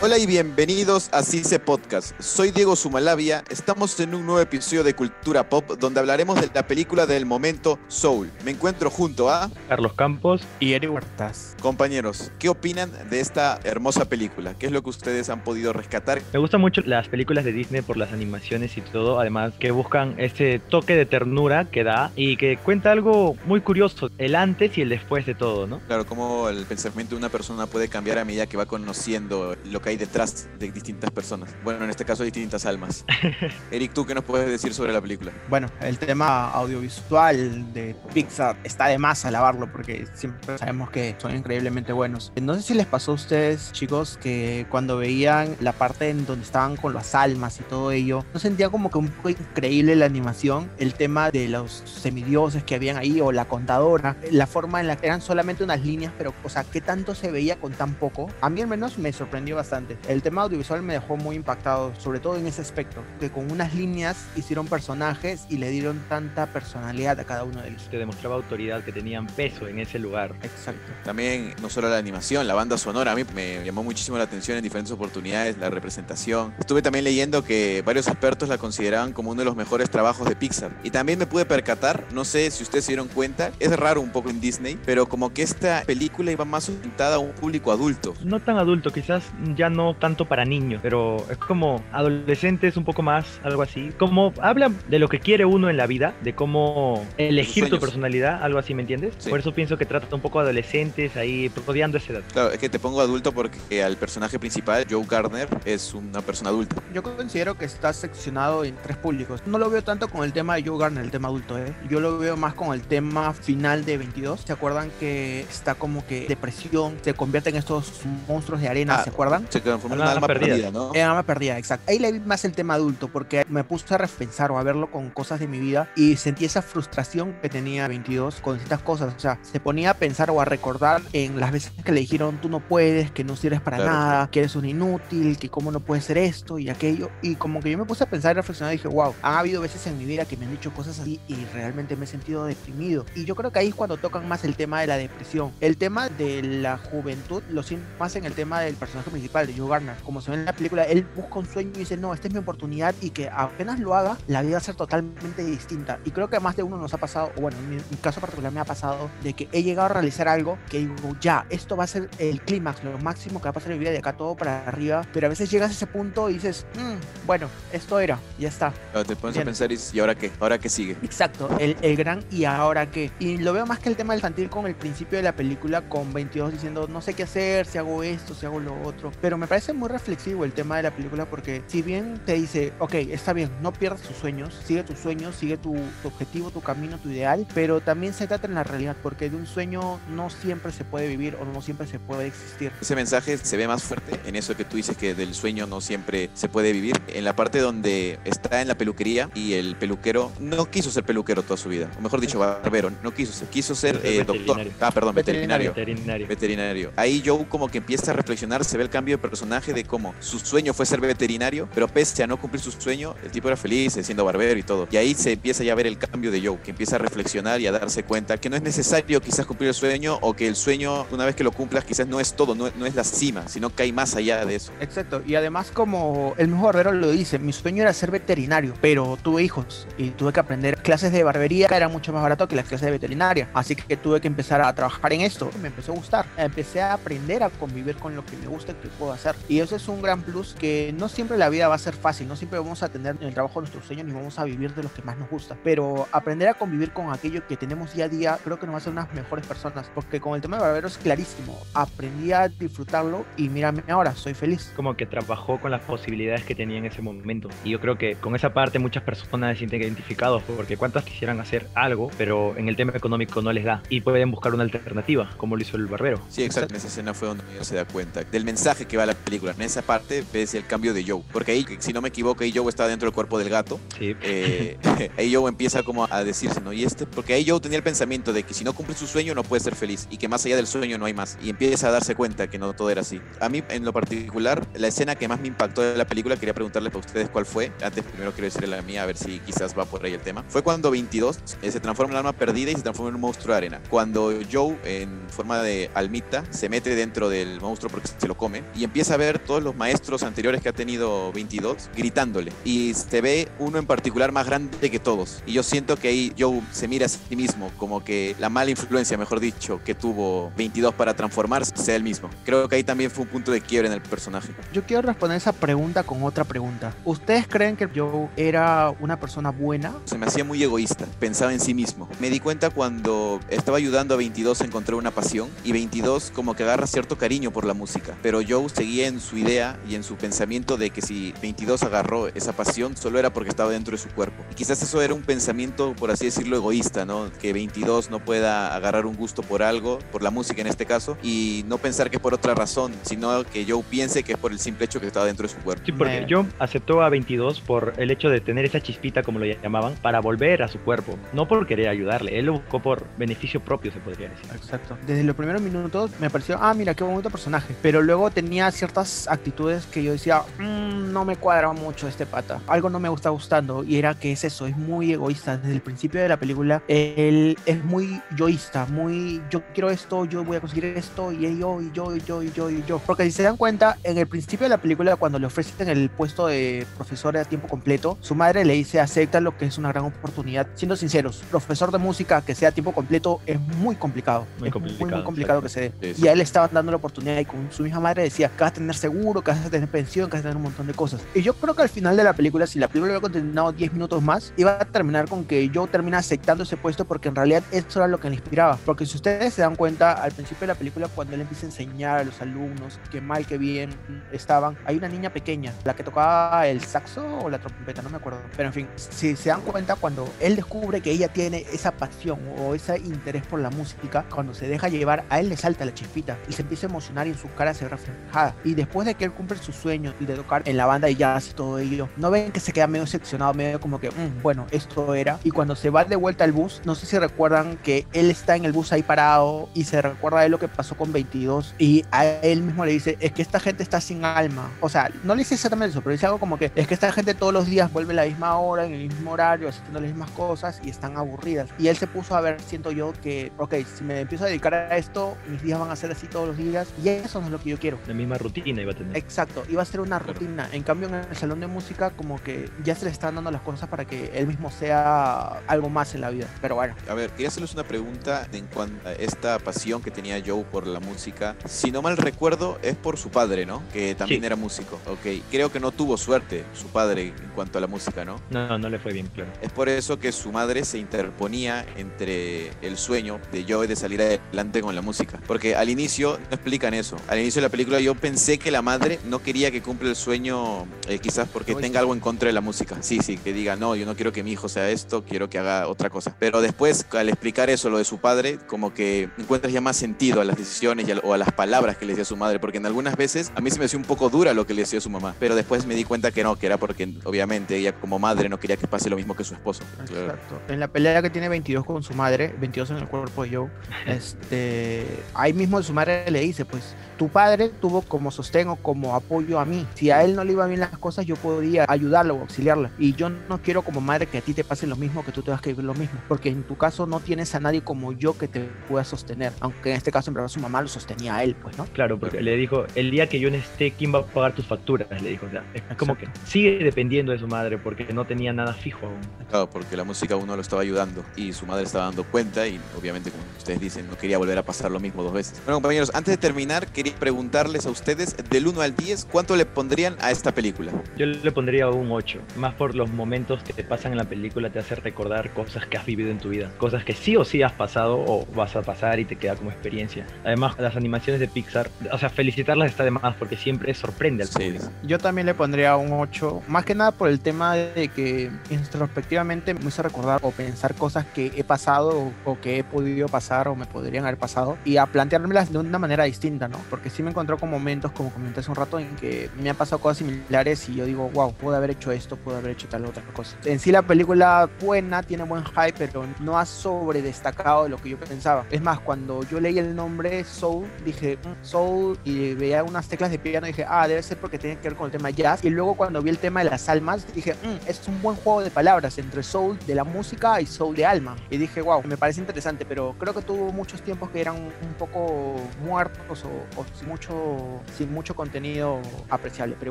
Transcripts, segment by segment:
Hola y bienvenidos a CICE Podcast. Soy Diego Sumalavia. Estamos en un nuevo episodio de Cultura Pop donde hablaremos de la película del momento Soul. Me encuentro junto a Carlos Campos y Eric Huertas. Compañeros, ¿qué opinan de esta hermosa película? ¿Qué es lo que ustedes han podido rescatar? Me gustan mucho las películas de Disney por las animaciones y todo, además que buscan ese toque de ternura que da y que cuenta algo muy curioso, el antes y el después de todo, ¿no? Claro, cómo el pensamiento de una persona puede cambiar a medida que va conociendo lo que hay detrás de distintas personas. Bueno, en este caso distintas almas. Eric, ¿tú qué nos puedes decir sobre la película? Bueno, el tema audiovisual de Pixar está de más alabarlo porque siempre sabemos que son increíblemente buenos. No sé si les pasó a ustedes, chicos, que cuando veían la parte en donde estaban con las almas y todo ello, no sentían como que un poco increíble la animación, el tema de los semidioses que habían ahí o la contadora, la forma en la que eran solamente unas líneas, pero, o sea, qué tanto se veía con tan poco. A mí al menos me sorprendió bastante. El tema audiovisual me dejó muy impactado, sobre todo en ese aspecto, que con unas líneas hicieron personajes y le dieron tanta personalidad a cada uno de ellos. Te demostraba autoridad, que tenían peso en ese lugar. Exacto. También, no solo la animación, la banda sonora, a mí me llamó muchísimo la atención en diferentes oportunidades, la representación. Estuve también leyendo que varios expertos la consideraban como uno de los mejores trabajos de Pixar. Y también me pude percatar, no sé si ustedes se dieron cuenta, es raro un poco en Disney, pero como que esta película iba más orientada a un público adulto. No tan adulto, quizás ya no tanto para niños, pero es como adolescentes un poco más, algo así. Como habla de lo que quiere uno en la vida, de cómo elegir tu personalidad, algo así, ¿me entiendes? Por eso pienso que trata un poco adolescentes ahí rodeando esa edad. Claro, es que te pongo adulto porque al personaje principal, Joe Gardner, es una persona adulta. Yo considero que está seccionado en tres públicos. No lo veo tanto con el tema de Joe Gardner, el tema adulto, ¿eh? Yo lo veo más con el tema final de 22. ¿Se acuerdan que está como que depresión, se convierte en estos monstruos de arena, Ah, ¿se acuerdan? Se transforma en un alma perdida. perdida, ¿no? En alma perdida, exacto. Ahí le vi más el tema adulto porque me puse a repensar o a verlo con cosas de mi vida y sentí esa frustración que tenía 22 con distintas cosas. O sea, se ponía a pensar o a recordar en las veces que le dijeron tú no puedes, que no sirves para Claro, nada, que eres un inútil, que cómo no puedes ser esto y aquello. Y como que yo me puse a pensar y reflexionar y dije, wow, han habido veces en mi vida que me han dicho cosas así y realmente me he sentido deprimido. Y yo creo que ahí es cuando tocan más el tema de la depresión. El tema de la juventud lo siento más en el tema del personaje principal, de Joe Garner. Como se ve en la película, él busca un sueño y dice, no, esta es mi oportunidad y que apenas lo haga, la vida va a ser totalmente distinta. Y creo que más de uno nos ha pasado, o bueno, en mi, mi caso particular me ha pasado, de que he llegado a realizar algo que digo, ya, esto va a ser el clímax, lo máximo que va a pasar en mi vida de acá todo para arriba. Pero a veces llegas a ese punto y dices, "Mm, bueno, esto era, ya está. Claro, te pones a pensar y ¿y ahora qué? ¿Ahora qué sigue? Exacto, el, el gran y ahora qué. Y lo veo más que el tema infantil con el principio de la película con 22 diciendo no sé qué hacer, si hago esto, si hago lo otro. Pero me parece muy reflexivo el tema de la película porque si bien te dice, ok, está bien, no pierdas tus sueños, sigue tus sueños, sigue tu, tu objetivo, tu camino, tu ideal, pero también se trata en la realidad porque de un sueño no siempre se puede vivir o no siempre se puede existir. Ese mensaje se ve más fuerte en eso que tú dices que del sueño no siempre se puede vivir. En la parte donde está en la peluquería y el peluquero no quiso ser peluquero toda su vida. O mejor dicho, barbero. No quiso ser. Quiso ser eh, doctor. veterinario. Ah, perdón, veterinario. Veterinario. Veterinario. Ahí Joe como que empieza a reflexionar, se ve el cambio de personaje de cómo su sueño fue ser veterinario, pero pese a no cumplir su sueño, el tipo era feliz eh, siendo barbero y todo. Y ahí se empieza ya a ver el cambio de Joe, que empieza a reflexionar y a darse cuenta que no es necesario quizás cumplir el sueño o que el sueño, una vez que lo cumplas, quizás no es todo, no, no es la cima, sino que hay más allá de eso. Exacto, y además como el mismo barbero lo dice, mi sueño era ser veterinario, pero tuve hijos y tuve que aprender clases de barbería, era mucho más barato que las clases de veterinaria, así que tuve que empezar a trabajar en esto, me empezó a gustar, empecé a aprender a convivir con lo que me gusta y que puedo hacer, y eso es un gran plus que no siempre la vida va a ser fácil, no siempre vamos a tener en el trabajo nuestros sueños ni vamos a vivir de lo que más nos gusta, pero aprender a convivir con aquello que tenemos día a día creo que nos va a hacer unas mejores personas, porque con el tema de barbero es clarísimo, aprendí a disfrutarlo y mírame ahora, soy feliz. como que trabajó con las posibilidades que tenía en ese momento. Y yo creo que con esa parte muchas personas se sienten identificados, porque cuántas quisieran hacer algo, pero en el tema económico no les da. Y pueden buscar una alternativa, como lo hizo el barbero. Sí, exacto. En esa escena fue donde ella se da cuenta del mensaje que va la película. En esa parte ves el cambio de Joe. Porque ahí, si no me equivoco, ahí Joe está dentro del cuerpo del gato. Sí. Eh, ahí Joe empieza como a decirse, ¿no? Y este, porque ahí Joe tenía el pensamiento de que si no cumple su sueño no puede ser feliz y que más allá del sueño no hay más. Y empieza a darse cuenta que no todo era así. A mí, en lo particular, la escena que más me impactó de la película, quería preguntarle a ustedes cuál fue. Antes, primero quiero decirle la mía, a ver si quizás va por ahí el tema. Fue cuando 22 eh, se transforma en alma perdida y se transforma en un monstruo de arena. Cuando Joe, en forma de almita, se mete dentro del monstruo porque se lo come y empieza a ver todos los maestros anteriores que ha tenido 22 gritándole. Y se ve uno en particular más grande que todos. Y yo siento que ahí Joe se mira a sí mismo como que la mala influencia, mejor dicho, que tuvo 22 para transformarse sea el mismo. Creo que ahí también fue un punto de quiebre en el personaje. Yo quiero responder esa pregunta con otra pregunta. ¿Ustedes creen que Joe era una persona buena? Se me hacía muy egoísta, pensaba en sí mismo. Me di cuenta cuando estaba ayudando a 22 a encontrar una pasión y 22 como que agarra cierto cariño por la música, pero Joe seguía en su idea y en su pensamiento de que si 22 agarró esa pasión solo era porque estaba dentro de su cuerpo. Y quizás eso era un pensamiento, por así decirlo, egoísta, ¿no? Que 22 no pueda agarrar un gusto por algo, por la música en este caso, y no pensar que es por otra razón, sino que Joe piense que es por el simple hecho que estaba dentro de su cuerpo. Sí, porque Joe aceptó a 22 por el hecho de tener esa chispita, como lo llamaban, para volver a su cuerpo. No por querer ayudarle, él lo buscó por beneficio propio, se podría decir. Exacto. Desde los primeros minutos me pareció, ah, mira, qué bonito personaje. Pero luego tenía ciertas actitudes que yo decía, "Mm, no me cuadra mucho este pata. Algo no me está gustando. Y era que es eso, es muy egoísta. Desde el principio de la película, él es muy yoísta, muy yo quiero esto, yo voy a conseguir esto, y yo, y yo, y yo, y yo, y yo. Porque si se dan cuenta, en el principio de la película, cuando le ofrecen el puesto de profesor a tiempo completo, su madre le dice, acepta lo que es una gran oportunidad. Siendo sinceros, profesor de música que sea a tiempo completo es muy complicado. Muy es muy, muy complicado, complicado que se dé. Sí, sí. Y a él le estaban dando la oportunidad y con su misma madre decía que vas a tener seguro, que vas a tener pensión, que vas a tener un montón de cosas. Y yo creo que al final de la película, si la película hubiera continuado 10 minutos más, iba a terminar con que yo termina aceptando ese puesto porque en realidad eso era lo que le inspiraba. Porque si ustedes se dan cuenta, al principio de la película, cuando él empieza a enseñar a los alumnos que mal que bien estaban, hay una niña pequeña, la que tocaba el saxo o la trompeta, no me acuerdo. Pero en fin, si se dan cuenta, cuando él descubre que ella tiene esa pasión o ese interés por la música, cuando se deja llevar, a él le salta la chispita y se empieza a emocionar y en su cara se ve reflejada. Y después de que él cumple su sueño de tocar en la banda de jazz y todo ello, no ven que se queda medio seccionado, medio como que, "Mm, bueno, esto era. Y cuando se va de vuelta al bus, no sé si recuerdan que él está en el bus ahí parado y se recuerda de lo que pasó con 22 y a él mismo le dice, es que esta gente está sin alma. O sea, no le dice exactamente eso, pero dice algo como que es que esta gente todos los días vuelve a la misma hora, en el mismo horario, haciendo las mismas cosas y están aburridas. Y él se puso a ver, siento yo, que, ok, si me empiezo a dedicar a esto, mis días van a ser así todos los días y eso no es lo que yo quiero. La misma rutina iba a tener. Exacto, iba a ser una Claro. rutina. En cambio, en el salón de música, como que ya se le están dando las cosas para que él mismo sea algo más en la vida. Pero bueno, A ver, quería hacerles una pregunta en cuanto a esta pasión que tenía Joe por la música. Si no mal recuerdo, es por su padre, ¿no? Que también Sí. era músico. Ok, creo que no tuvo suerte su padre en cuanto a la música, ¿no? No, no le fue bien, claro. Es por eso que su madre se interponía entre el sueño de Joe de salir adelante con la música. Porque al inicio no explican eso. Al inicio de la película yo pensé que la madre no quería que cumpla el sueño, eh, quizás porque tenga algo en contra de la música. Sí, sí, que diga, no, yo no quiero que mi hijo sea esto, quiero que haga otra cosa. Pero después, al explicar eso, lo de su padre, como que encuentras ya más sentido a las decisiones a- o a las palabras que le decía su madre. Porque en algunas veces a mí se me hacía un poco dura lo que le decía su mamá. Pero después me di cuenta que no, que era porque obviamente ella como madre no quería que pase lo mismo que su esposo. Exacto. En la pelea que tiene 22 con su madre, 22 en el cuerpo de Joe, este, ahí mismo su madre le dice, pues, tu padre tuvo como sostén o como apoyo a mí. Si a él no le iban bien las cosas, yo podría ayudarlo o auxiliarlo. Y yo no quiero como madre que a ti te pase lo mismo, que tú tengas que vivir lo mismo. Porque en tu caso no tienes a nadie como yo que te pueda sostener. Aunque en este caso en verdad su mamá lo sostenía a él, pues, ¿no? Claro, porque le dijo, el día que yo no esté, ¿quién va a pagar tus facturas? Le dijo, o sea, es como que sigue dependiendo de su madre porque no tenía nada fijo aún. Claro, porque la música uno lo estaba ayudando y su madre estaba dando cuenta y obviamente como ustedes dicen no quería volver a pasar lo mismo dos veces. Bueno compañeros, antes de terminar quería preguntarles a ustedes del 1 al 10 cuánto le pondrían a esta película. Yo le pondría un 8, más por los momentos que te pasan en la película, te hace recordar cosas que has vivido en tu vida, cosas que sí o sí has pasado o vas a pasar y te queda como experiencia. Además, las animaciones de Pixar, o sea, felicitarlas está de más porque siempre sorprende al Sí, público. Yo también le pondría un 8, más que nada por el tema de que introspectivamente me hizo recordar o pensar cosas que he pasado o, o que he podido pasar o me podrían haber pasado y a planteármelas de una manera distinta, ¿no? Porque sí me encontró con momentos como comenté hace un rato, en que me han pasado cosas similares y yo digo, wow, pude haber hecho esto, pude haber hecho tal otra cosa. En sí la película buena, tiene buen hype, pero no ha sobre destacado lo que yo pensaba. Es más, cuando yo leí el nombre Soul, dije, mm, Soul, y veía unas teclas de piano, dije, ah, debe ser porque tiene que ver con el tema jazz. Y luego cuando vi el tema de las almas, dije, mm, es un buen juego de palabras entre Soul de la música y Soul de alma. Y dije, wow, me parece interesante, pero creo que tuvo muchos tiempos que eran un poco muertos o, sin, mucho, sin mucho contenido apreciable. Pero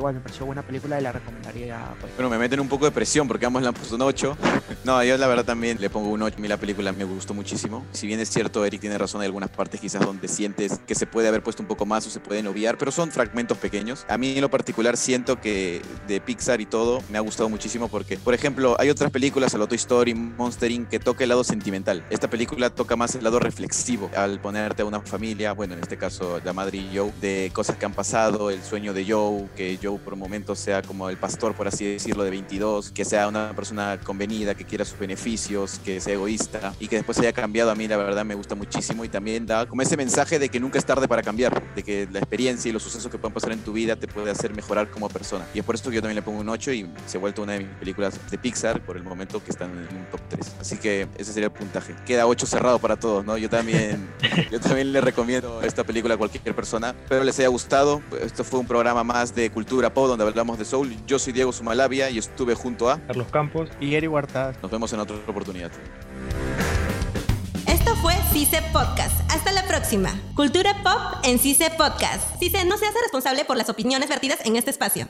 igual me pareció buena película y la recomendaría. Pues. Bueno, me meten un poco de presión porque ambos le han puesto un 8. no, yo la verdad también le pongo un 8. A mí la película me gustó muchísimo. Si bien es cierto, Eric tiene razón, hay algunas partes quizás donde sientes que se puede haber puesto un poco más o se pueden obviar, pero son fragmentos pequeños. A mí en lo particular siento que de Pixar y todo me ha gustado muchísimo porque, por ejemplo, hay otras películas, a Toy Story, Monster Inc., que toca el lado sentimental. Esta película toca más el lado reflexivo al ponerte a una familia, bueno, en este caso la madre y Joe, de cosas que han pasado, el sueño de Joe, que Joe por momentos sea como el pastor, por así decirlo, de 22, que sea una persona convenida, que quiera sus beneficios, que sea egoísta y que después haya cambiado. A mí la verdad me gusta muchísimo y también da como ese mensaje de que nunca es tarde para cambiar, de que la experiencia y los sucesos que pueden pasar en tu vida te puede hacer mejorar como persona. Y es por esto que yo también le pongo un 8 y se ha vuelto una de mis películas de Pixar por el momento que están en un top 3. Así que ese sería el puntaje. Queda 8 cerrado para todos, ¿no? Yo también, yo también le recomiendo esta película a cualquier persona. Espero les haya gustado. Esto fue un programa más de cultura pop donde hablamos de soul. Yo soy Diego Sumalavia y estuve junto a Carlos Campos y Eri Huartaz. Nos vemos en otra oportunidad. Esto fue CICE Podcast. Hasta la próxima. Cultura pop en CICE Podcast. CICE no se hace responsable por las opiniones vertidas en este espacio.